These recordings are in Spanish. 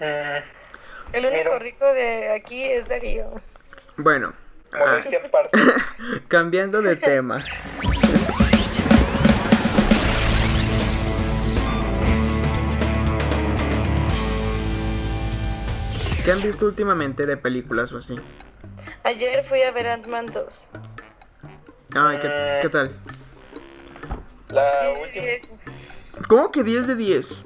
Mm, El único Miro. rico de aquí es Darío. Bueno, ah, aparte. cambiando de tema. ¿Qué han visto últimamente de películas o así? Ayer fui a ver Ant-Man 2. Ay, ¿qué, qué tal? La 10 de última. 10. ¿Cómo que 10 de 10?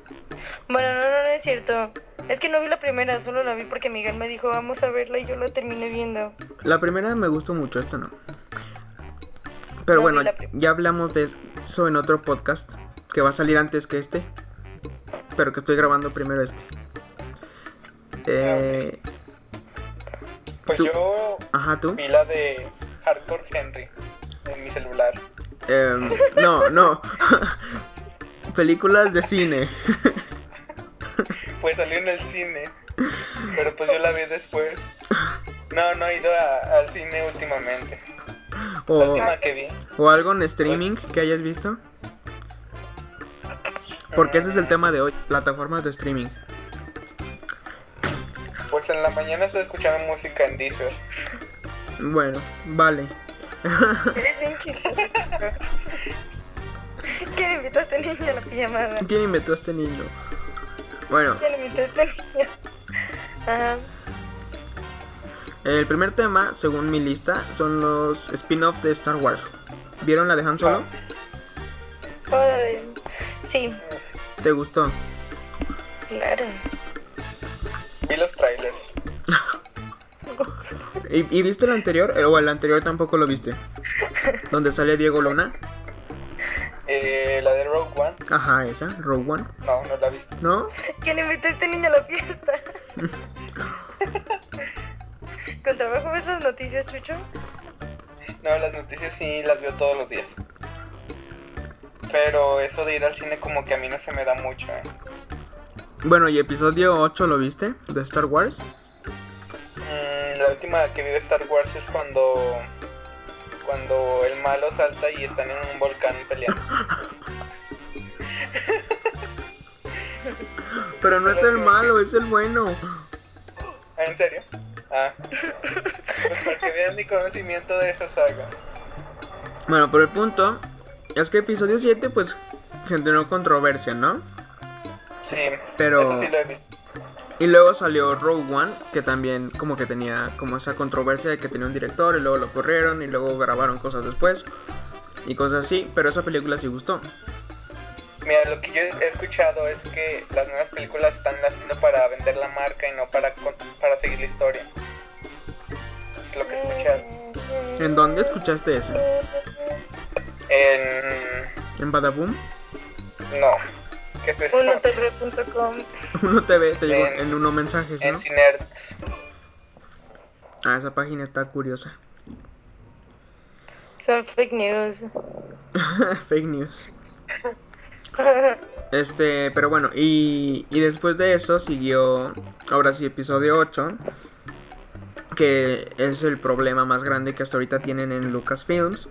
Bueno, no, no, no es cierto. Es que no vi la primera, solo la vi porque Miguel me dijo vamos a verla y yo la terminé viendo. La primera me gustó mucho, esta no. Pero No bueno, ya hablamos de eso en otro podcast que va a salir antes que este. Pero que estoy grabando primero este. Eh, Pues Tú- yo ajá, tú. vi la de Hardcore Henry en mi celular. Em, no, no. Películas de cine. Pues salió en el cine. Pero pues yo la vi después. No, no he ido a- al cine últimamente. La O, última que vi. o algo en streaming que hayas visto. Porque ese es el tema de hoy, plataformas de streaming. Pues en la mañana estaba escuchando música en Deezer. Bueno, vale. Eres bien chistoso. ¿Quién invitó a este niño a la pijamada? ¿Quién inventó a este niño? Bueno, el primer tema, según mi lista, son los spin-off de Star Wars. ¿Vieron la de Han Solo? Órale. Sí, ¿Te gustó? claro. Vi los trailers. ¿Y, y viste el anterior? Eh, ¿O el anterior tampoco lo viste? Donde sale Diego Luna. Eh, la de Rogue One. Ajá, esa, Rogue One. No, no. ¿No? ¿Quién invitó a este niño a la fiesta? ¿Con trabajo ves las noticias, Chucho? No, las noticias sí las veo todos los días. Pero eso de ir al cine como que a mí no se me da mucho, ¿eh? Bueno, ¿y episodio 8 lo viste? De Star Wars. Mm, la última que vi de Star Wars es cuando cuando el malo salta y están en un volcán peleando. Pero no es el malo, es el bueno. ¿Ah, ¿En serio? Ah. Pues para que vean mi conocimiento de esa saga. Bueno, pero el punto es que episodio 7 pues generó controversia, ¿no? Sí, Pero- eso sí lo he visto. Y luego salió Rogue One, que también como que tenía como esa controversia de que tenía un director y luego lo corrieron y luego grabaron cosas después y cosas así, pero esa película sí gustó. Mira, lo que yo he escuchado es que las nuevas películas están haciendo para vender la marca y no para, con- para seguir la historia. Es lo que he escuchado. ¿En dónde escuchaste eso? En... ¿En Badaboom? No. ¿Qué es eso? Unotv.com. Uno TV te llegó En- en uno mensajes, En ¿no? Cinerts. Ah, esa página está curiosa. Son fake news. Fake news. Este, pero bueno, y, y después de eso siguió, ahora sí, episodio 8, que es el problema más grande que hasta ahorita tienen en Lucasfilms,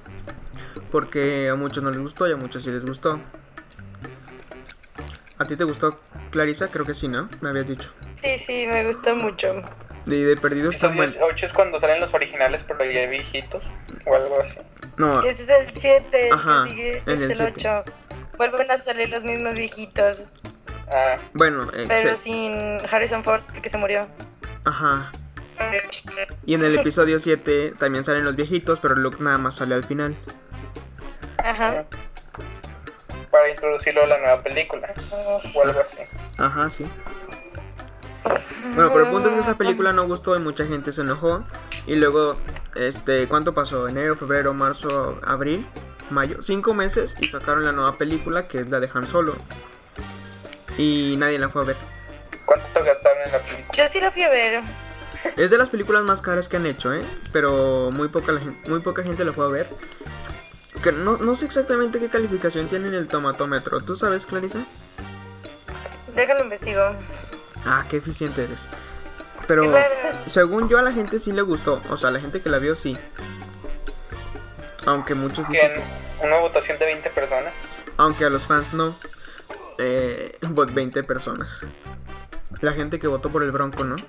porque a muchos no les gustó y a muchos sí les gustó. ¿A ti te gustó, Clarisa? Creo que sí, ¿no? Me habías dicho. Sí, sí, me gustó mucho. Y de perdido están Episodio buenos. 8 es cuando salen los originales, pero ya viejitos. O algo así. No, Ese es el 7, el Ajá, que sigue en es el el siete. 8. Vuelven a salir los mismos viejitos, Ah, bueno, eh, pero sin Harrison Ford porque se murió. ajá. Y en el episodio 7 también salen los viejitos, pero Luke nada más sale al final. Ajá. para introducirlo a la nueva película. O algo así. Ajá, sí. Bueno, pero el punto es que esa película no gustó y mucha gente se enojó. Y luego, este, ¿cuánto pasó? Enero, febrero, marzo, abril, mayo. Cinco meses y sacaron la nueva película que es la de Han Solo. Y nadie la fue a ver. ¿Cuánto te gastaron en la película? Yo sí la fui a ver. Es de las películas más caras que han hecho, ¿eh? Pero muy poca, la gen- muy poca gente la fue a ver. Que no, no sé exactamente qué calificación tiene en el tomatómetro. ¿Tú sabes, Clarisa? Déjalo investigo. Ah, qué eficiente eres. Pero Claro. según yo a la gente sí le gustó. O sea, a la gente que la vio sí. Aunque muchos dicen En una votación de 20 personas. Aunque a los fans no. Eh, bot 20 personas. La gente que votó por el Bronco, ¿no?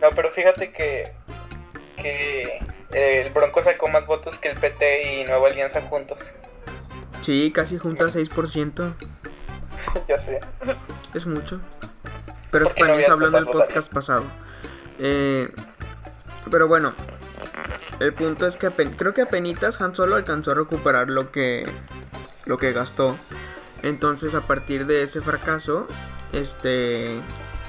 No, pero fíjate que, que eh, el Bronco sacó más votos que el PT y Nueva Alianza juntos. Sí, casi junta 6%. ya sé. Es mucho. Pero eso no también se había habló en el tantas podcast pasado. Eh, pero bueno, el punto es que creo que apenas Han Solo alcanzó a recuperar lo que, lo que gastó. Entonces a partir de ese fracaso, este,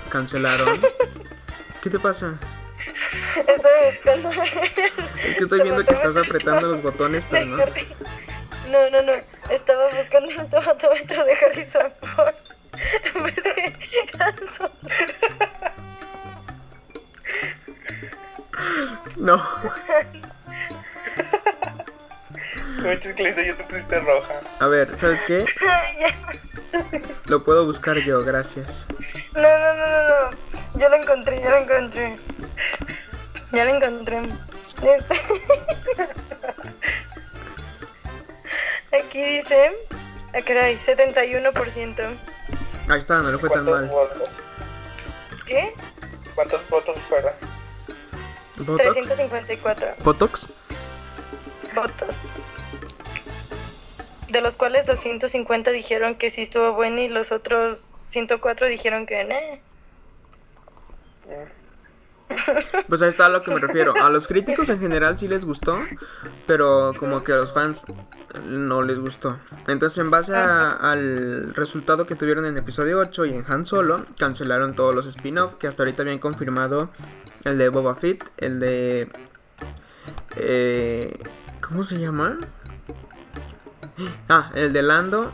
cancelaron. ¿Qué te pasa? Estoy buscando. Es que estoy viendo que estás apretando los botones, pero no. No, no, no. Estaba buscando el tomatómetro de Harrison Ford. En vez de Han Solo. No. Lisa, ya te pusiste roja. A ver, ¿sabes qué? Lo puedo buscar yo, gracias. No, no, no, no, no. Ya lo encontré, ya lo encontré. Ya lo encontré. Este- Aquí dice. Ah, caray, 71%. Ahí está, no le fue tan ¿Cuántos mal. votos? ¿Qué? ¿Cuántos votos fueron? ¿Botox? 354 ¿Botox? votos. De los cuales 250 dijeron que sí estuvo bueno y los otros 104 dijeron que no. Pues ahí está a lo que me refiero. A los críticos en general sí les gustó, pero como que a los fans no les gustó. Entonces, en base a- al resultado que tuvieron en episodio 8 y en Han Solo, cancelaron todos los spin-off que hasta ahorita habían confirmado el de Boba Fett, el de... eh, ¿Cómo se llama? Ah, el de Lando,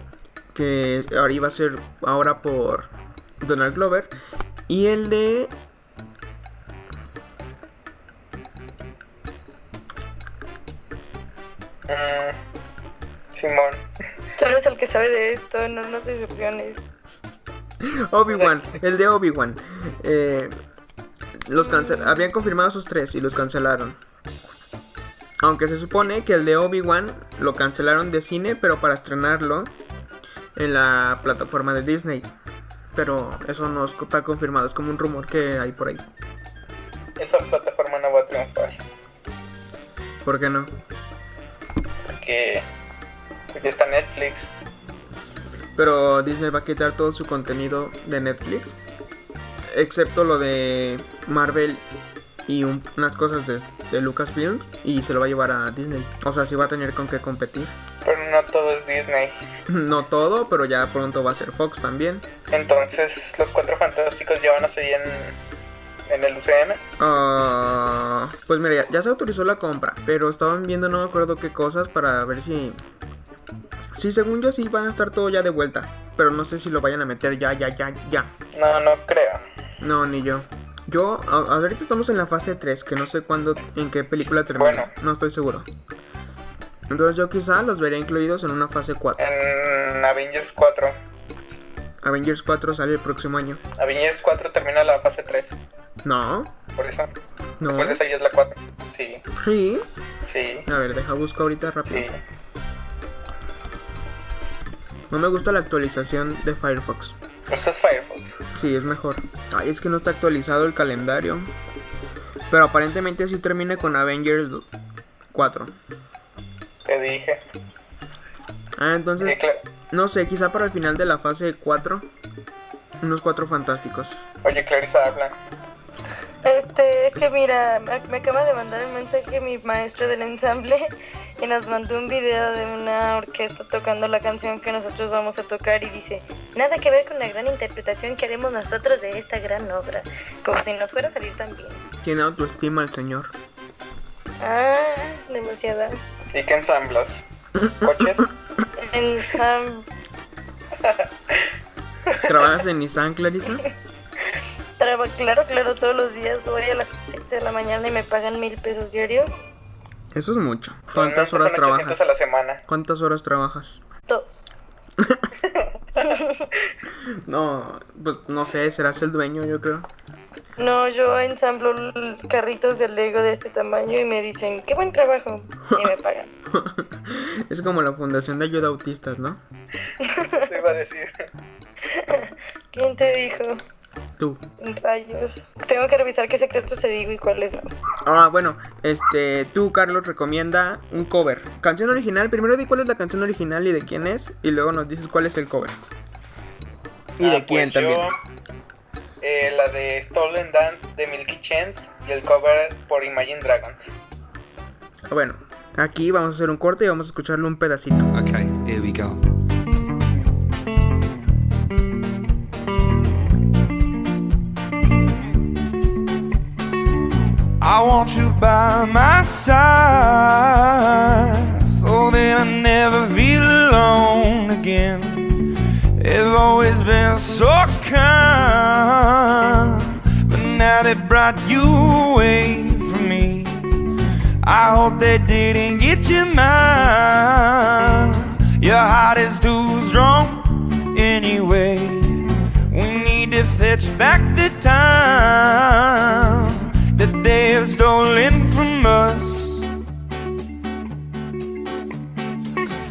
que ahora iba a ser ahora por Donald Glover. Y el de Mm, Simón. Tú eres el que sabe de esto, no nos decepciones. Obi-Wan, el de Obi-Wan. Eh, los cancel habían confirmado esos tres y los cancelaron. Aunque se supone que el de Obi-Wan lo cancelaron de cine, pero para estrenarlo en la plataforma de Disney. Pero eso no está confirmado, es como un rumor que hay por ahí. Esa plataforma no va a triunfar. ¿Por qué no? Porque pues, ya está Netflix. Pero Disney va a quitar todo su contenido de Netflix. Excepto lo de Marvel y un- unas cosas de, de Lucasfilms. Y se lo va a llevar a Disney. O sea, sí va a tener con qué competir. Pero no todo es Disney. No todo, pero ya pronto va a ser Fox también. Entonces, los cuatro fantásticos ya van a seguir en, en el UCM. Ah, pues mira, ya, ya se autorizó la compra. Pero estaban viendo no me acuerdo qué cosas para ver si... Sí, según yo sí van a estar todo ya de vuelta. Pero no sé si lo vayan a meter ya, ya, ya, ya. No, no creo. No, ni yo. Yo, a- ahorita estamos en la fase 3, que no sé cuándo, en qué película termina. Bueno. No estoy seguro. Entonces yo quizá los veré incluidos en una fase 4. En Avengers 4. Avengers 4 sale el próximo año. Avengers 4 termina la fase 3. No, Por eso. no. Después de esa ya es la 4. Sí, Sí. sí, A ver, deja busco ahorita rápido. sí. No me gusta la actualización de Firefox. Usas Firefox. Sí, es mejor. Ay, es que no está actualizado el calendario. Pero aparentemente sí termina con Avengers 4. Te dije. Ah, entonces, no sé, quizá para el final de la fase 4. Unos 4 fantásticos. Oye, Clarisa habla. Este, es que mira, me me acaba de mandar un mensaje mi maestro del ensamble y nos mandó un video de una orquesta tocando la canción que nosotros vamos a tocar y dice, nada que ver con la gran interpretación que haremos nosotros de esta gran obra, como si nos fuera a salir tan bien. Tiene autoestima el señor. Ah, demasiada. ¿Y qué ensamblas? ¿Coches? Ensam ¿Trabajas en Nissan, Clarisa? traba- claro, claro, todos los días voy a las 7 de la mañana y me pagan mil pesos diarios. Eso es mucho. ¿Cuántas horas son 800 trabajas? a la semana. ¿Cuántas horas trabajas? Dos. No, pues no sé, serás el dueño, yo creo. No, yo ensamblo carritos de Lego de este tamaño y me dicen, qué buen trabajo. Y me pagan. es como la Fundación de Ayuda a Autistas, ¿no? Te iba a decir. ¿Quién te dijo? Tú. Rayos. Tengo que revisar qué secretos se digo y cuáles no. Ah, bueno, este, tú, Carlos, recomienda un cover. Canción original, primero di cuál es la canción original y de quién es, y luego nos dices cuál es el cover. Y Ah, de quién pues también. yo, eh, la de Stolen Dance de Milky Chance y el cover por Imagine Dragons. Bueno, aquí vamos a hacer un corte y vamos a escucharle un pedacito. Okay, here we go. I want you by my side so that I never feel alone again. They've always been so kind, but now they brought you away from me. I hope they didn't get you mine. Your heart is too strong anyway. We need to fetch back the time have stolen from us.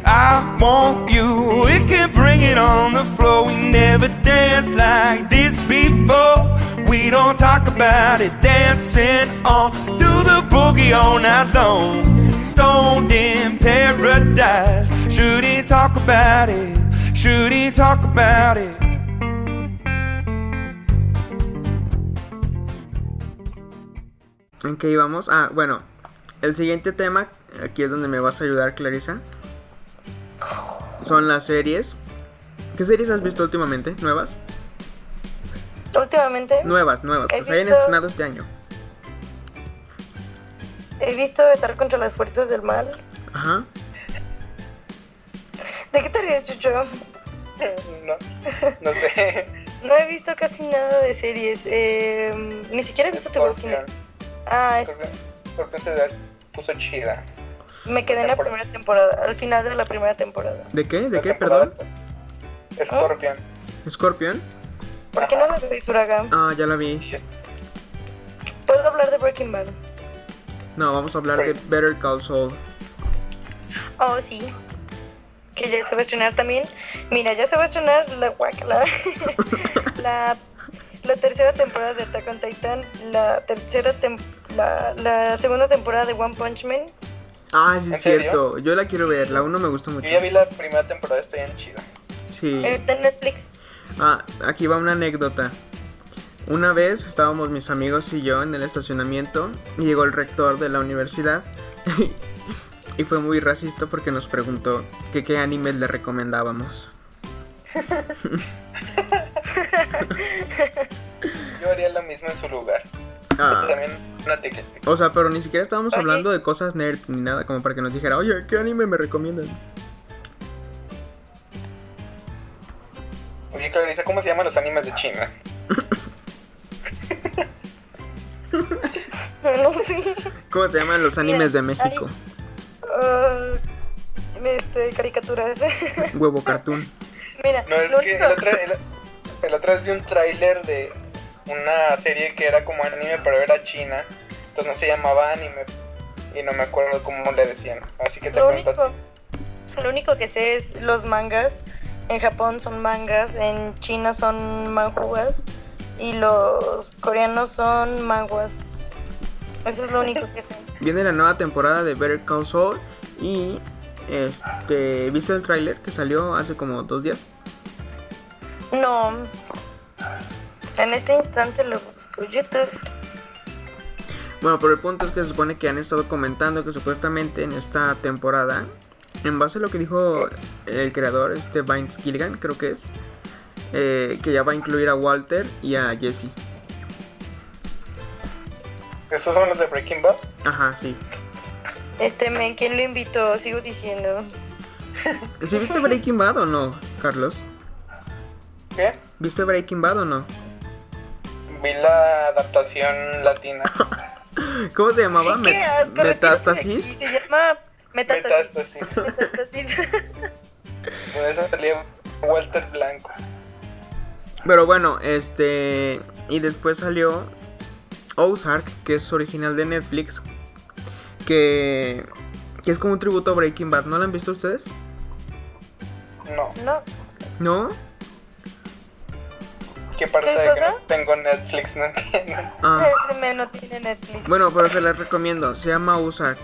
I want you, we can bring it on the floor. We never danced like this before. We don't talk about it, dancing on do the boogie all night long. Stoned in paradise. Should he talk about it? Should he talk about it? ¿En qué íbamos? Ah, bueno, el siguiente tema, aquí es donde me vas a ayudar, Clarisa. Son las series. ¿Qué series has visto últimamente? ¿Nuevas? Últimamente Nuevas, nuevas, que se hayan visto- estrenado este año. he visto estar contra las fuerzas del mal. Ajá. ¿De qué te ríes, Chucho? No, no sé. No he visto casi nada de series. eh, ni siquiera he visto The Walking Dead. Ah, es, se la puso chida. me quedé en la primera temporada, al final de la primera temporada. ¿De qué? ¿De La qué, perdón? Scorpion. ¿Scorpion? ¿Por qué no la ves, Uraga? Ah, ya la vi. Puedo hablar de Breaking Bad. No, vamos a hablar de Better Call Saul. Oh, sí. Que ya se va a estrenar también. Mira, ya se va a estrenar la guacala. la, la tercera temporada de Attack on Titan. La tercera tem- la, la segunda temporada de One Punch Man. Ah, sí, ¿En es serio? cierto. Yo la quiero ver. La 1 me gustó mucho. Yo ya vi la primera temporada, está bien chida. Sí. Está en Netflix. Ah, aquí va una anécdota. Una vez estábamos mis amigos y yo en el estacionamiento y llegó el rector de la universidad y fue muy racista porque nos preguntó que qué animes le recomendábamos. Yo haría lo mismo en su lugar. Ah, También una Netflix. o sea, pero ni siquiera estábamos Oye. hablando de cosas nerds ni nada como para que nos dijera, oye, ¿qué anime me recomiendan? Oye, Clarisa, ¿cómo se llaman los animes de China? No sé. ¿Cómo se llaman los animes de México? Ah, este, caricaturas. Huevo cartoon. Mira, No, es lo que el otro, el, el otra vez vi un tráiler de una serie que era como anime, pero era china. Entonces no se llamaba anime. Y no me acuerdo cómo le decían. Así que te Lo único, lo único que sé es los mangas. En Japón son mangas, en China son manjuas y los coreanos son manguas. Eso es lo único que sé. Viene la nueva temporada de Better Call Saul y este, ¿viste el tráiler que salió hace como dos días? No. En este instante lo busco. YouTube. Bueno, pero el punto es que se supone que han estado comentando que supuestamente en esta temporada, en base a lo que dijo el creador, este Vince Gilligan, creo que es, eh, que ya va a incluir a Walter y a Jesse. ¿Esos son los de Breaking Bad? Ajá, sí. Este men, ¿quién lo invitó? Sigo diciendo. ¿Sí viste Breaking Bad o no, Carlos? ¿Qué? ¿Viste Breaking Bad o no? Vi la adaptación latina. ¿Cómo se llamaba? Sí, qué asco. ¿Metástasis? Se llama Metástasis. Metástasis. Metástasis. Con esa salía Walter Blanco. Pero bueno, este. Y después salió Ozark, que es original de Netflix. Que. Que es como un tributo a Breaking Bad. ¿No la han visto ustedes? No. no, ¿No? ¿Qué parte ¿Qué de que no tengo Netflix? No entiendo. Ah, Ese me no tiene Netflix. bueno, pero se las recomiendo. Se llama Ozark.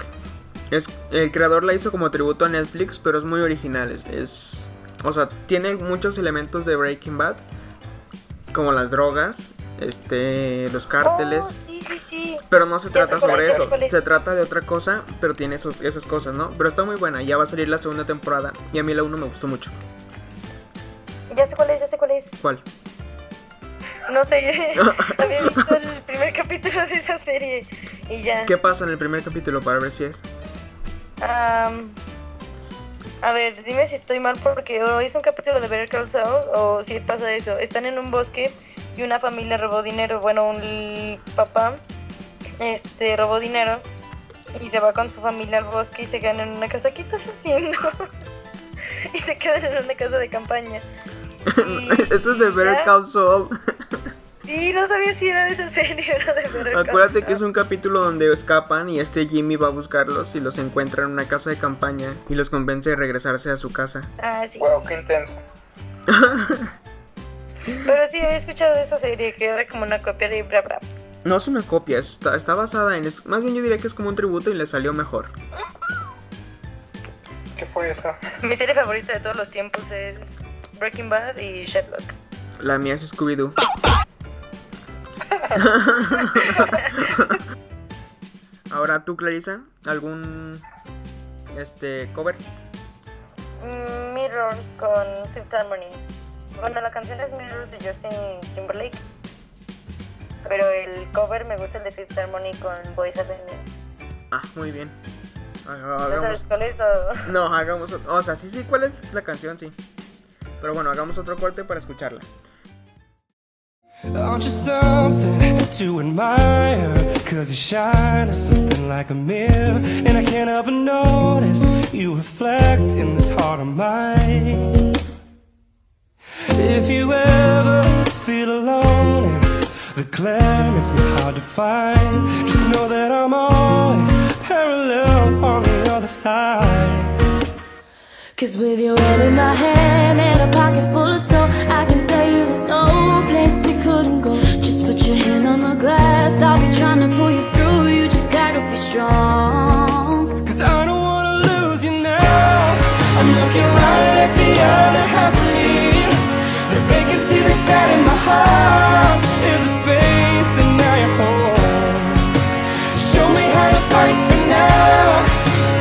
Es, el creador la hizo como tributo a Netflix, pero es muy original. Es, es- o sea, tiene muchos elementos de Breaking Bad, como las drogas, este, los cárteles. Oh, sí, sí, sí. Pero no se trata sobre es, eso, se trata de otra cosa, pero tiene esos, esas cosas, ¿no? Pero está muy buena, ya va a salir la segunda temporada y a mí la 1 me gustó mucho. Ya sé cuál es, ya sé cuál es. ¿Cuál? No sé, había visto el primer capítulo de esa serie y ya. ¿Qué pasa en el primer capítulo para ver si es? Am, a ver, dime si estoy mal porque o es un capítulo de Better Call Saul o si pasa eso. Están en un bosque y una familia robó dinero. Bueno, un papá este robó dinero y se va con su familia al bosque y se quedan en una casa. ¿Qué estás haciendo? y se quedan en una casa de campaña. Eso es de Better. Call Saul. Sí, no sabía si era de esa serie o era de Better Call Acuérdate que es un capítulo donde escapan y este Jimmy va a buscarlos y los encuentra en una casa de campaña y los convence de regresarse a su casa. Ah, sí. Wow, qué intenso. Pero sí, había escuchado de esa serie que era como una copia de Bra Bra. No es una copia, está, está basada en... es- más bien yo diría que es como un tributo y le salió mejor. ¿Qué fue eso? Mi serie favorita de todos los tiempos es Breaking Bad y Sherlock. La mía es Scooby-Doo. Ahora tú, Clarisa, ¿algún este cover? Mm, Mirrors con Fifth Harmony. Bueno, la canción es Mirrors de Justin Timberlake. Pero el cover me gusta el de Fifth Harmony con Boys Avenue. Ah, muy bien. Haga- ¿No sabes Hagamos, cuál es? o? no, hagamos, o sea, sí, sí, ¿cuál es la canción? Sí. Pero bueno, hagamos otro corte para escucharla. Aren't you something to admire? Cause you shine something like a mirror. And I can't but notice you reflect in this heart of mine. If you ever feel alone and the glare makes me hard to find, just know that I'm always parallel on the other side. Cause with your head in my hand and a pocket full of soul, I'll be trying to pull you through. You just gotta be strong. Cause I don't wanna lose you now. I'm looking right at the other half of me. My heart a space now home. Show me how to fight for now.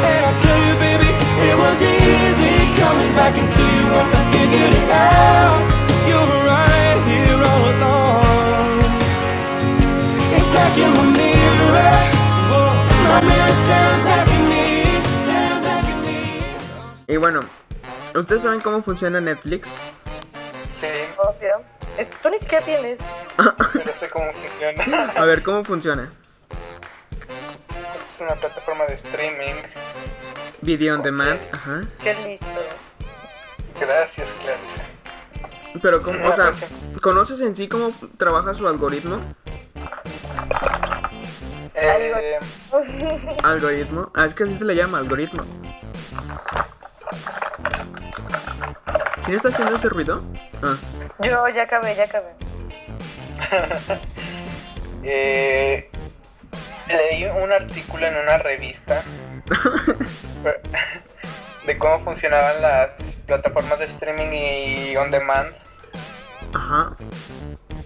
And I'll tell you, baby, it was easy coming back into you once I figured it out. Bueno, ¿ustedes saben cómo funciona Netflix? Sí, Obvio. Es- tú ni siquiera tienes. pero sé cómo funciona. A ver, ¿cómo funciona? Pues es una plataforma de streaming. Video on demand, ajá. Qué listo. Gracias, Clarissa. Pero, ¿cómo, o sea, sí. ¿conoces en sí cómo trabaja su algoritmo? Eh, Algoritmo. Ah, es que así se le llama, algoritmo. ¿Quién está haciendo ese ruido? Ah, Yo ya acabé, ya acabé. eh, leí un artículo en una revista de cómo funcionaban las plataformas de streaming y on demand ajá.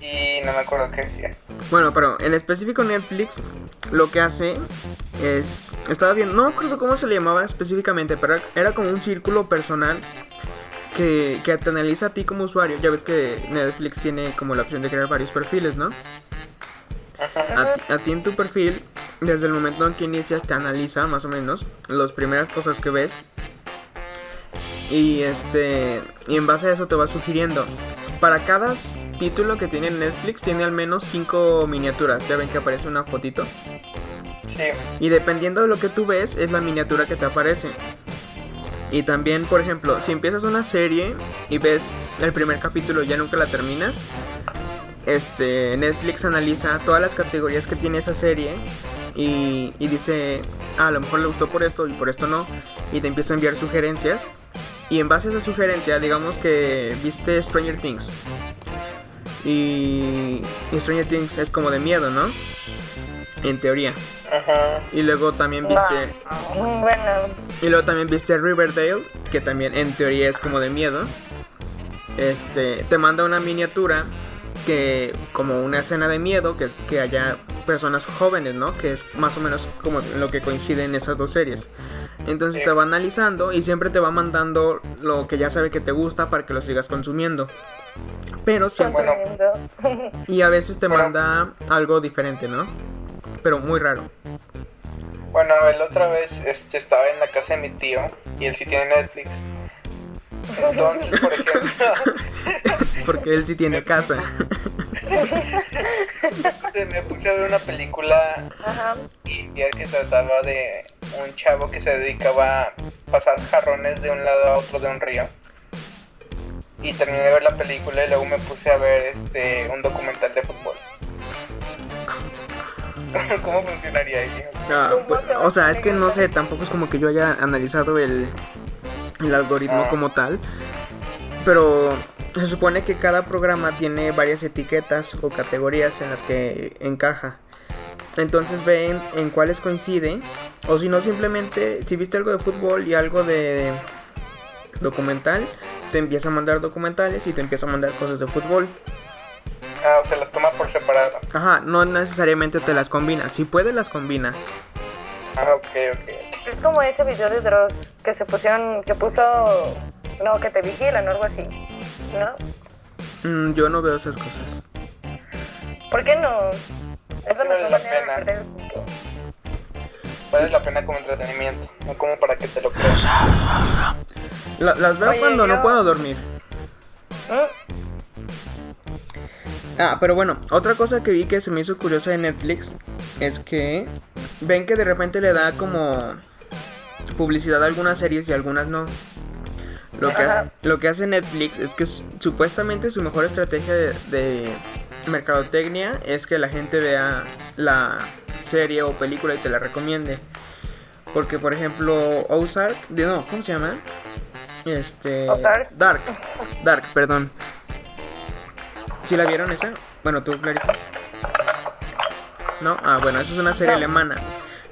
Y no me acuerdo qué decía. Bueno, pero en específico Netflix lo que hace es... Estaba bien, no me acuerdo cómo se le llamaba específicamente, pero era como un círculo personal que, que te analiza a ti como usuario. Ya ves que Netflix tiene como la opción de crear varios perfiles, ¿no? A, ti- a ti en tu perfil, desde el momento en que inicias, te analiza más o menos las primeras cosas que ves. Y este. Y en base a eso te va sugiriendo. Para cada título que tiene Netflix, tiene al menos 5 miniaturas. Ya ven que aparece una fotito. Sí, Y dependiendo de lo que tú ves, es la miniatura que te aparece. Y también, por ejemplo, si empiezas una serie y ves el primer capítulo y ya nunca la terminas, este, Netflix analiza todas las categorías que tiene esa serie y, y dice, ah, a lo mejor le gustó por esto y por esto no, y te empieza a enviar sugerencias. Y en base a esa sugerencia, digamos que viste Stranger Things. Y, y Stranger Things es como de miedo, ¿no? En teoría. Ajá. Y luego también viste. Mm, Bueno, Y luego también viste Riverdale, que también en teoría es como de miedo. Este, te manda una miniatura que como una escena de miedo, que que haya personas jóvenes, ¿no? Que es más o menos como lo que coincide en esas dos series. Entonces te va analizando y siempre te va mandando lo que ya sabe que te gusta para que lo sigas consumiendo. Pero siempre consumiendo. y a veces te Bueno. manda algo diferente, ¿no? Pero muy raro. Bueno, la otra vez este, estaba en la casa de mi tío y él sí tiene Netflix. Entonces, por ejemplo, Porque él sí tiene casa. se me puse a ver una película Ajá. india que trataba de un chavo que se dedicaba a pasar jarrones de un lado a otro de un río. Y terminé de ver la película y luego me puse a ver este un documental de fútbol. ¿Cómo funcionaría ahí? Ah, ¿Cómo pues, o sea, es que no sé, tampoco es como que yo haya analizado el, el algoritmo Ah. como tal. Pero se supone que cada programa tiene varias etiquetas o categorías en las que encaja. Entonces ven en cuáles coinciden. O si no, simplemente, si viste algo de fútbol y algo de documental, te empieza a mandar documentales y te empieza a mandar cosas de fútbol. Ah, o sea, las toma por separado. Ajá, no necesariamente te las combina. Si puede, las combina. Ah, ok, ok. Es como ese video de Dross que se pusieron, que puso, no, que te vigilan o algo así, ¿no? Mm, yo no veo esas cosas. ¿Por qué no? Es la Vale mejor la manera de pena. perder el tiempo. Vale la pena como entretenimiento, no como para que te lo creas. La- las veo Oye, cuando no puedo dormir. ¿Mm? Ah, pero bueno, otra cosa que vi que se me hizo curiosa de Netflix es que ven que de repente le da como publicidad a algunas series y algunas no. Lo que, hace, lo que hace Netflix es que supuestamente su mejor estrategia de, de mercadotecnia es que la gente vea la serie o película y te la recomiende. Porque, por ejemplo, Ozark, de- no, ¿cómo se llama? Este. Ozark. Dark. Dark, perdón. ¿Sí la vieron esa? Bueno, tú, Clarissa. ¿No? Ah, bueno, esa es una serie No. alemana.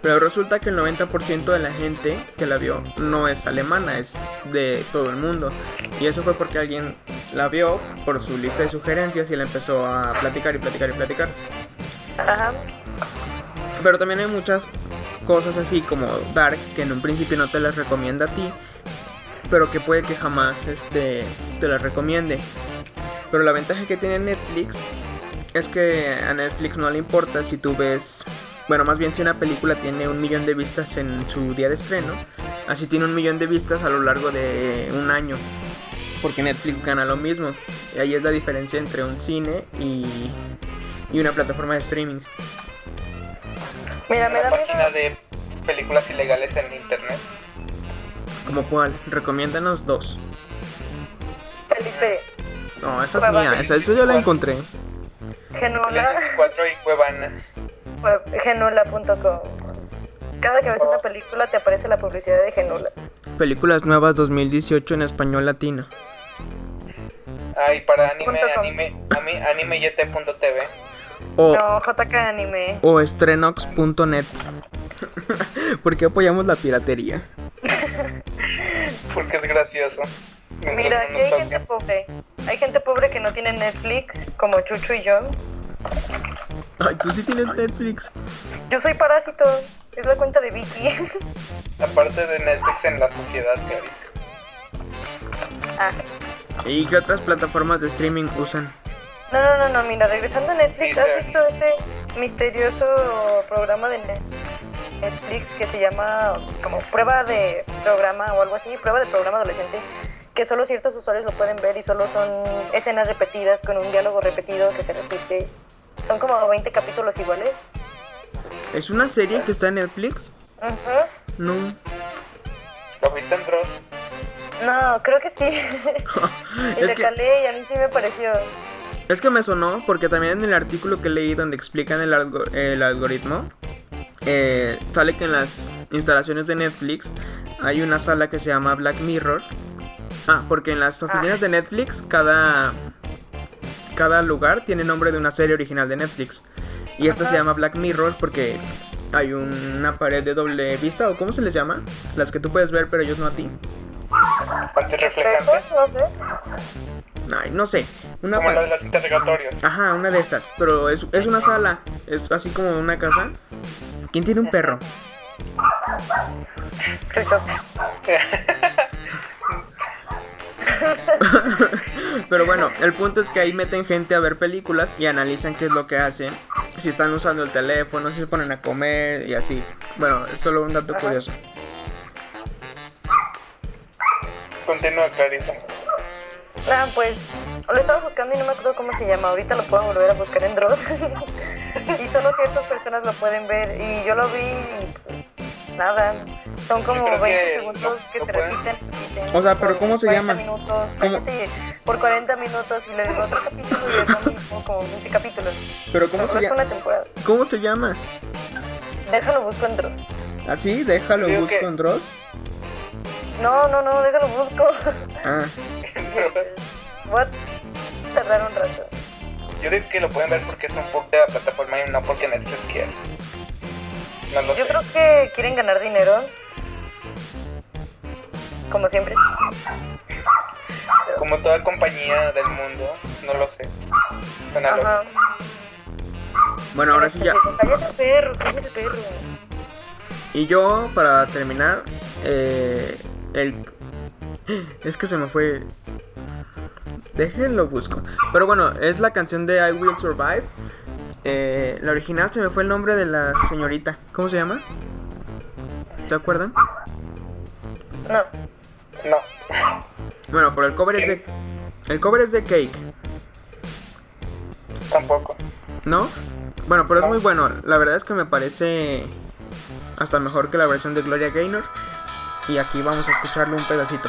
Pero resulta que el 90% de la gente que la vio no es alemana, es de todo el mundo. Y eso fue porque alguien la vio por su lista de sugerencias y la empezó a platicar y platicar y platicar. Ajá. Pero también hay muchas cosas así como Dark que en un principio no te las recomienda a ti, pero que puede que jamás este, te las recomiende. Pero la ventaja que tiene Netflix es que a Netflix no le importa si tú ves, bueno, más bien si una película tiene un millón de vistas en su día de estreno, así tiene un millón de vistas a lo largo de un año. Porque Netflix gana lo mismo. Y ahí es la diferencia entre un cine y, y una plataforma de streaming. Mira, me da página de películas ilegales en internet. ¿Como cuál? Recomiéndanos dos. Pelispedia. No, esa es mía, esa yo la encontré. Genula. 4 y Cuevana. Genula.com. Cada que ves una película te aparece la publicidad de Genula. Películas nuevas 2018 en español latino. Ah, y para anime, anime, anime, animeyete.tv. O, No, JK Anime. o estrenox.net. ¿Por qué apoyamos la piratería? Porque es gracioso. Mira, aquí hay gente pobre. Hay gente pobre que no tiene Netflix, como Chucho y yo. Ay, tú sí tienes Netflix. Yo soy parásito. Es la cuenta de Vicky. Aparte de Netflix en la sociedad, ah. ¿Y qué otras plataformas de streaming usan? No, no, no, no, mira, regresando a Netflix, ¿has visto este misterioso programa de Ne- Netflix que se llama como prueba de programa o algo así, prueba de programa adolescente, que solo ciertos usuarios lo pueden ver y solo son escenas repetidas con un diálogo repetido que se repite? Son como 20 capítulos iguales. ¿Es una serie que está en Netflix? No. ¿Lo viste en Dross? No, creo que sí. y le que- calé y a mí sí me pareció. Es que me sonó porque también en el artículo que leí donde explican el, algo- el algoritmo, eh, sale que en las instalaciones de Netflix hay una sala que se llama Black Mirror. Ah, porque en las oficinas de Netflix cada cada lugar tiene nombre de una serie original de Netflix. Y esta se llama Black Mirror porque hay una pared de doble vista, o ¿cómo se les llama? Las que tú puedes ver, pero ellos no a ti. No sé. Ay, no sé. Una Como la de los interrogatorios. Ajá, una de esas. Pero es, es una sala. Es así como una casa. ¿Quién tiene un perro? Pero bueno, el punto es que ahí meten gente a ver películas y analizan qué es lo que hacen. Si están usando el teléfono, si se ponen a comer y así. Bueno, es solo un dato Ajá. curioso. Continúa, Clarisa. Ah, pues lo estaba buscando y no me acuerdo cómo se llama. Ahorita lo puedo volver a buscar en Dross. y solo ciertas personas lo pueden ver. Y yo lo vi y nada. Son como Yo creo 20 que segundos que se pueden- repiten. O sea, pero por ¿cómo se 40 llama? minutos. ¿Cómo? Cállate, por 40 minutos y luego otro capítulo y es lo mismo, como 20 capítulos. Pero ¿cómo Solo se es llama? una temporada. ¿Cómo se llama? Déjalo busco en Dross. ¿Así? Déjalo, Digo busco que- en Dross. No, no, no, déjalo busco. Ah, Voy a tardar un rato. Yo digo que lo pueden ver porque es un bug de la plataforma y no porque Netflix quiere. No lo Yo sé. creo que quieren ganar dinero. Como siempre. Como toda compañía del mundo, no lo sé. Suena loco. Ajá. bueno, ahora sí ya. Cállate, perro, cállate, perro. Y yo, para terminar, eh, el... Es que se me fue... Déjenlo busco. Pero bueno, es la canción de I Will Survive. Eh, la original se me fue el nombre de la señorita. ¿Cómo se llama? ¿Se acuerdan? No. No. Bueno, pero el cover es de... El cover es de Cake, Tampoco. ¿no? Bueno, pero es muy bueno. La verdad es que me parece hasta mejor que la versión de Gloria Gaynor. Y aquí vamos a escucharle un pedacito.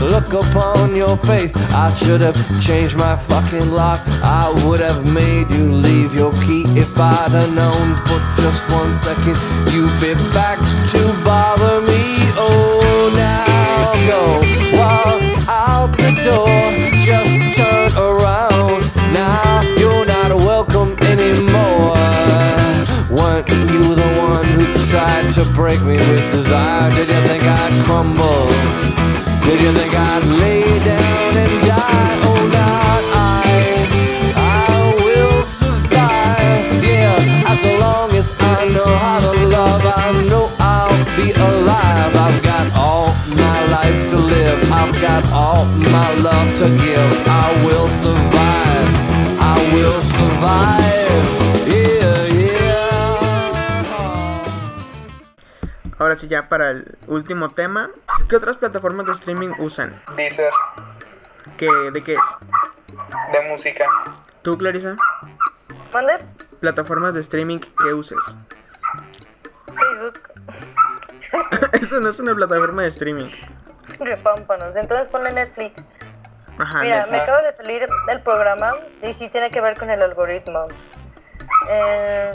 look upon your face. I should have changed my fucking lock. I would have made you leave your key if I'd have known for just one second you'd be back to bother me. Oh, now go walk out the door. Just turn around. Now you're not welcome anymore. Weren't you the one who tried to break me with desire? Did you think I'd crumble? Did you think I'd lay down and die? Oh, I. I will survive. Yeah, as long as I know how to love, I know I'll be alive. I've got all my life to live. I've got all my love to give. I will survive. I will survive. Ahora sí, ya para el último tema. ¿Qué otras plataformas de streaming usan? Deezer, ¿Qué, ¿De qué es? de música. ¿Tú, Clarisa? ¿Mande? Plataformas de streaming que uses. Facebook. Eso no es una plataforma de streaming. Repámpanos. Entonces ponle Netflix. Ajá, Mira, Netflix. me acaba de salir el programa y sí tiene que ver con el algoritmo. Eh,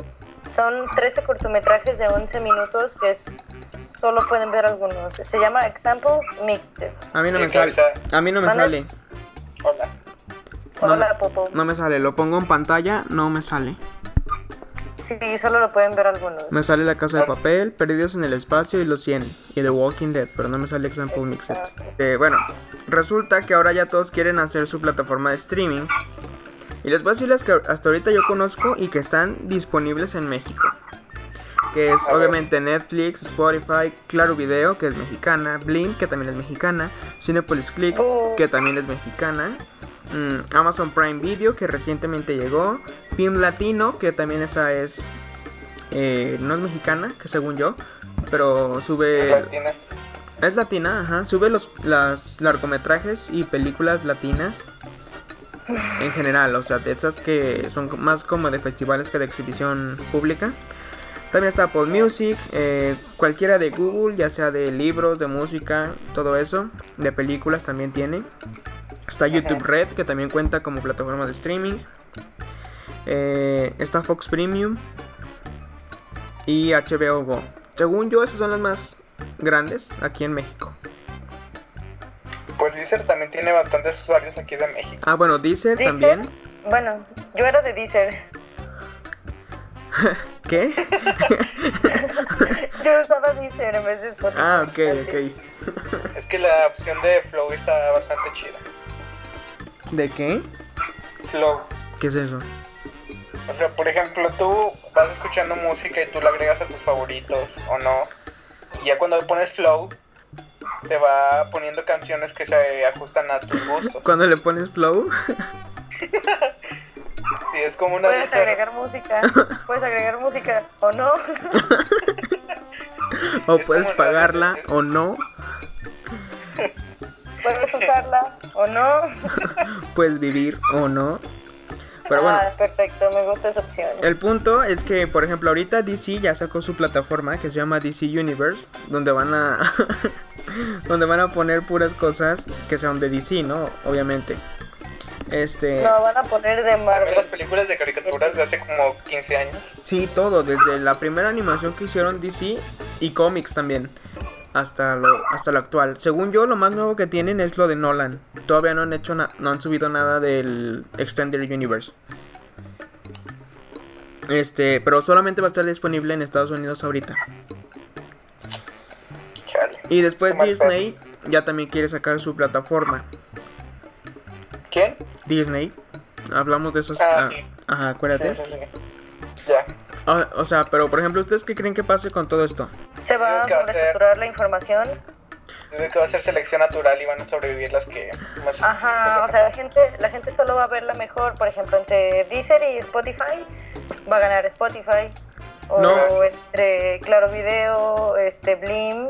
son 13 cortometrajes de 11 minutos que es- solo pueden ver algunos. Se llama Example Mixed. A mí no me sale. A mí no me sale. Hola. No, Hola, Popo. No me sale. Lo pongo en pantalla, no me sale. Sí, solo lo pueden ver algunos. Me sale La Casa de Papel, Perdidos en el Espacio y Los 100. Y The Walking Dead, pero no me sale Example Mixed. Eh, bueno, resulta que ahora ya todos quieren hacer su plataforma de streaming. Y les voy a decir las que hasta ahorita yo conozco y que están disponibles en México. Que es obviamente Netflix, Spotify, Claro Video, que es mexicana, Blim, que también es mexicana, Cinepolis Click, Oh. que también es mexicana, mm, Amazon Prime Video, que recientemente llegó, Film Latino, que también esa es, eh, no es mexicana, que según yo, pero sube... Es latina. Es latina, ajá. Sube los las largometrajes y películas latinas. En general, o sea, de esas que son más como de festivales que de exhibición pública. También está Apple Music, eh, cualquiera de Google, ya sea de libros, de música, todo eso, de películas también tiene. Está YouTube Red, que también cuenta como plataforma de streaming. Eh, está Fox Premium y HBO Go. Según yo, esas son las más grandes aquí en México. Pues Deezer también tiene bastantes usuarios aquí de México. Ah, bueno, Deezer, Deezer, también. bueno, yo era de Deezer. ¿Qué? Yo usaba Deezer en vez de Spotify. ah, ok, ok. Es que la opción de Flow está bastante chida. ¿De qué? Flow. ¿Qué es eso? O sea, por ejemplo, tú vas escuchando música y tú la agregas a tus favoritos o no. Y ya cuando pones Flow, te va poniendo canciones que se ajustan a tus gustos. Cuando le pones flow, Sí, es como una Puedes agregar música, puedes agregar música o no. o Es puedes pagarla o no, Puedes usarla o no. puedes vivir o no. Pero bueno, Ah, perfecto, me gusta esa opción. el punto es que, por ejemplo, ahorita DC ya sacó su plataforma que se llama DC Universe, donde van a donde van a poner puras cosas que sean de DC, ¿no? Obviamente. Este, No, van a poner de Marvel. las películas de caricaturas de hace como 15 años. sí, todo, desde la primera animación que hicieron DC y cómics también. Hasta lo, hasta lo actual. Según yo, lo más nuevo que tienen es lo de Nolan. Todavía no han hecho na- no han subido nada del Extended Universe. Este, pero solamente va a estar disponible en Estados Unidos ahorita. Y después Disney ya también quiere sacar su plataforma. ¿Quién? Disney. Hablamos de esos. Ah, ah, sí. Ajá, acuérdate. Sí, sí, sí. Ya. Ah, o sea, pero por ejemplo, ¿ustedes qué creen que pase con todo esto? Se va a Creo sobresaturar la información. Digo que va a ser selección natural y van a sobrevivir las que más. Ajá, o sea, la gente, la gente solo va a verla mejor. Por ejemplo, entre Deezer y Spotify va a ganar Spotify. O No. entre Claro Video, este Blim.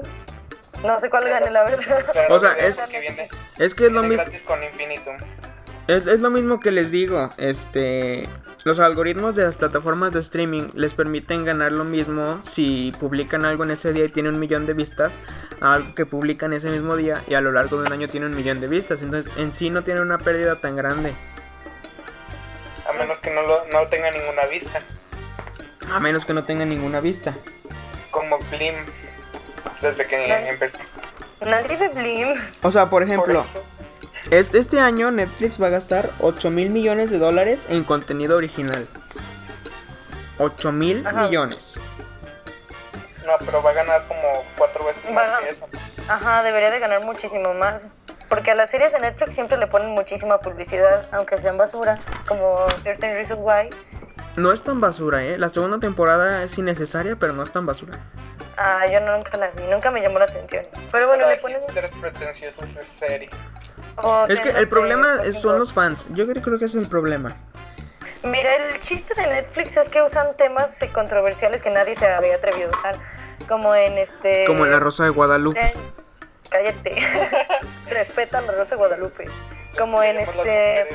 No sé cuál gane, la verdad. Claro, O sea, es- que viene, Es que es lo mismo. gratis con Infinitum. Es, es lo mismo que les digo, este, los algoritmos de las plataformas de streaming les permiten ganar lo mismo si publican algo en ese día y tiene un millón de vistas, a algo que publican ese mismo día y a lo largo de un año tiene un millón de vistas, entonces en sí no tiene una pérdida tan grande, A menos que no, lo, no tenga ninguna vista. a menos que no tenga ninguna vista. Como Blim. Desde que Claro. empezó. Nadie ve Blim. O sea, por ejemplo, este, este año Netflix va a gastar 8 mil millones de dólares en contenido original. 8 mil Ajá. millones. No, pero va a ganar como cuatro veces más a- que eso. Ajá, debería de ganar muchísimo más. Porque a las series de Netflix siempre le ponen muchísima publicidad, aunque sean basura, como 13 Reasons Why. No es tan basura, ¿eh? La segunda temporada es innecesaria, pero no es tan basura. Ah, yo nunca la vi, nunca me llamó la atención. Pero bueno, le ponen... pretenciosos esa serie. o Es que el problema es- son los fans. Yo creo creo que ese es el problema. Mira, el chiste de Netflix es que usan temas controversiales que nadie se había atrevido a usar. Como en este... Como en La Rosa de Guadalupe. Cállate. Respeta la Rosa de Guadalupe. Como en este...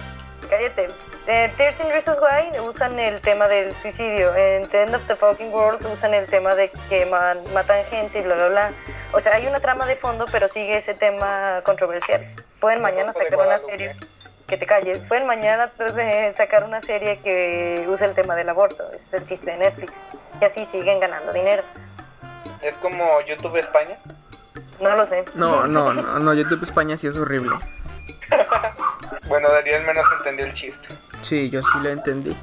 Cállate. En 13 Reasons Why usan el tema del suicidio. En The End of the Fucking World usan el tema de que man- matan gente y bla, bla, bla. O sea, hay una trama de fondo, pero sigue ese tema controversial. Pueden mañana sacar una serie. Que te calles. Pueden mañana eh, sacar una serie que use el tema del aborto. Ese es el chiste de Netflix. Y así siguen ganando dinero. Es como YouTube España. No lo sé. No, no, no, no, YouTube España sí es horrible. Bueno, Darío al menos entendió el chiste. Sí, yo sí lo entendí.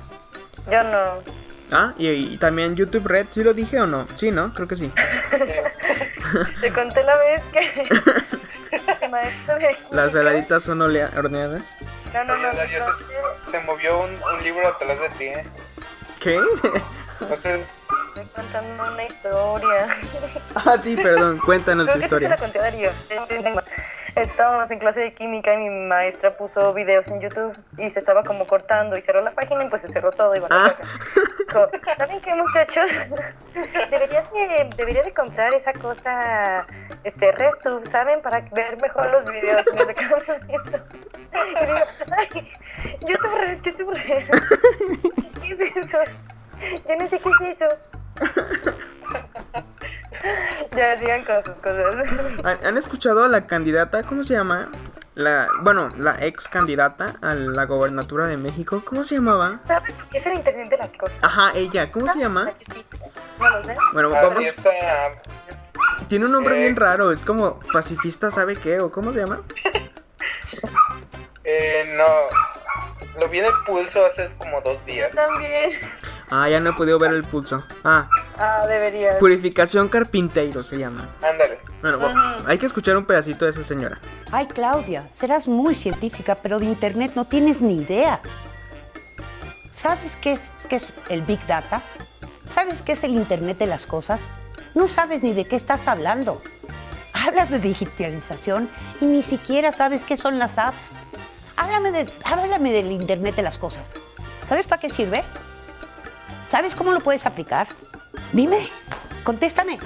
Yo no. Ah, y, y también YouTube Red, ¿sí lo dije o no? Sí, ¿no? Creo que sí. Te conté la vez que. maestro de Las saladitas son olea- horneadas. No, no, no. Oye, Darío, no, se, se movió un, un libro atrás de ti, ¿eh? ¿Qué? No sé, Estoy contando una historia. ah, sí, perdón, cuéntanos tu que sí se la historia. conté a Darío. Estábamos en clase de química y mi maestra puso videos en YouTube y se estaba como cortando y cerró la página y pues se cerró todo y bueno, Ah. Dijo, ¿saben qué muchachos? Debería de, debería de comprar esa cosa, este, RedTube, ¿saben? Para ver mejor los videos. Y nos quedamos haciendo. Y digo, ay, YouTube Red, YouTube Red. ¿Qué es eso? Yo no sé qué es eso. Ya sigan con sus cosas. ¿Han, escuchado a la candidata? ¿Cómo se llama? La, bueno, la ex candidata a la gobernatura de México. ¿Cómo se llamaba? ¿Sabes qué es el internet de las cosas? Ajá, ella. ¿Cómo se llama? No lo sé. Bueno, Ah, vamos. sí, está. Tiene un nombre Eh. bien raro. Es como pacifista, ¿sabe qué? ¿O cómo se llama? Eh, no. Lo vi en el pulso hace como dos días. También. Ah, ya no he podido ver el pulso. Ah, Ah, deberías. Purificación Carpinteiro se llama. Ándale. Bueno, bueno, hay que escuchar un pedacito de esa señora. Ay, Claudia, serás muy científica, pero de Internet no tienes ni idea. ¿Sabes qué es, qué es el Big Data? ¿Sabes qué es el Internet de las cosas? No sabes ni de qué estás hablando. Hablas de digitalización y ni siquiera sabes qué son las apps. Háblame, de, háblame del Internet de las cosas. ¿Sabes para qué sirve? ¿Sabes cómo lo puedes aplicar? Dime, contéstame.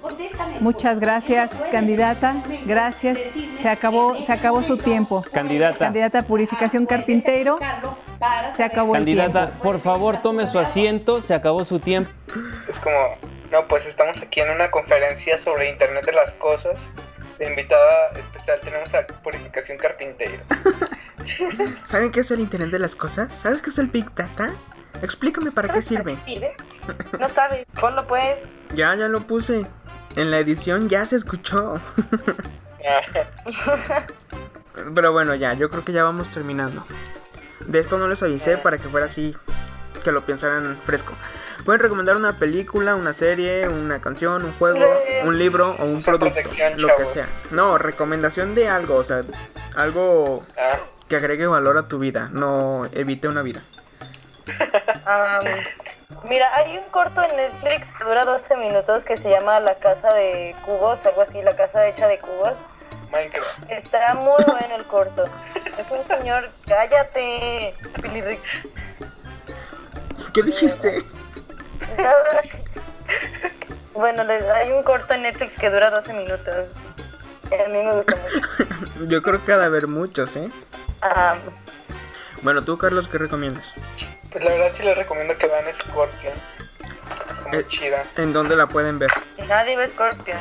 Contéstame. Muchas gracias, candidata. Gracias. Se acabó, se acabó su tiempo. Candidata. Candidata Purificación Carpintero. Se acabó el Candidata, tiempo. por favor, tome su asiento. Se acabó su tiempo. Es como. No, pues estamos aquí en una conferencia sobre Internet de las Cosas. De invitada especial tenemos a Purificación Carpintero. ¿Saben qué es el Internet de las cosas? ¿Sabes qué es el Big Data? Explícame para qué ¿Sabes sirve. sirve? No sabes. Ponlo pues. Ya, ya lo puse. En la edición ya se escuchó. Pero bueno, ya, yo creo que ya vamos terminando. De esto no les avisé para que fuera así, que lo pensaran fresco. Pueden recomendar una película, una serie, una canción, un juego, Eh, un libro o un usa producto, lo que sea. No, recomendación de algo, o sea, algo ah, que agregue valor a tu vida, no evite una vida. Am, mira, hay un corto en Netflix que dura 12 minutos que se llama La Casa de Cubos, algo así, La Casa hecha de Cubos. Minecraft. Está muy bueno el corto. Es un señor, cállate, Pilirric. ¿Qué dijiste? Bueno, hay un corto en Netflix que dura 12 minutos. A mí me gusta mucho. Yo creo que ha de haber muchos, ¿eh? Bueno, tú, Carlos, ¿qué recomiendas? Pues la verdad sí les recomiendo que vean Scorpion. Está muy Eh. chida. ¿En dónde la pueden ver? nadie ve Scorpion.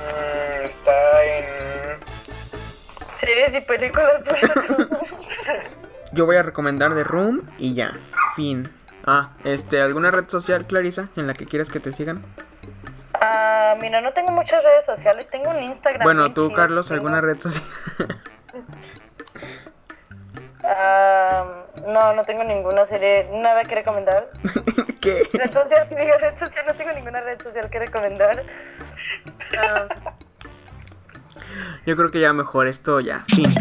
Mm, está en. Series y películas, pero Yo voy a recomendar The Room y ya, fin. Ah, este, ¿alguna red social, Clarisa, en la que quieras que te sigan? Ah, mira, no tengo muchas redes sociales, tengo un Instagram. Bueno, tú, chido, Carlos, tengo- ¿alguna red social? Ah, no, no tengo ninguna serie, nada que recomendar. ¿Qué? Red social, digo red social, no tengo ninguna red social que recomendar. Ah, Yo creo que ya mejor esto ya, fin.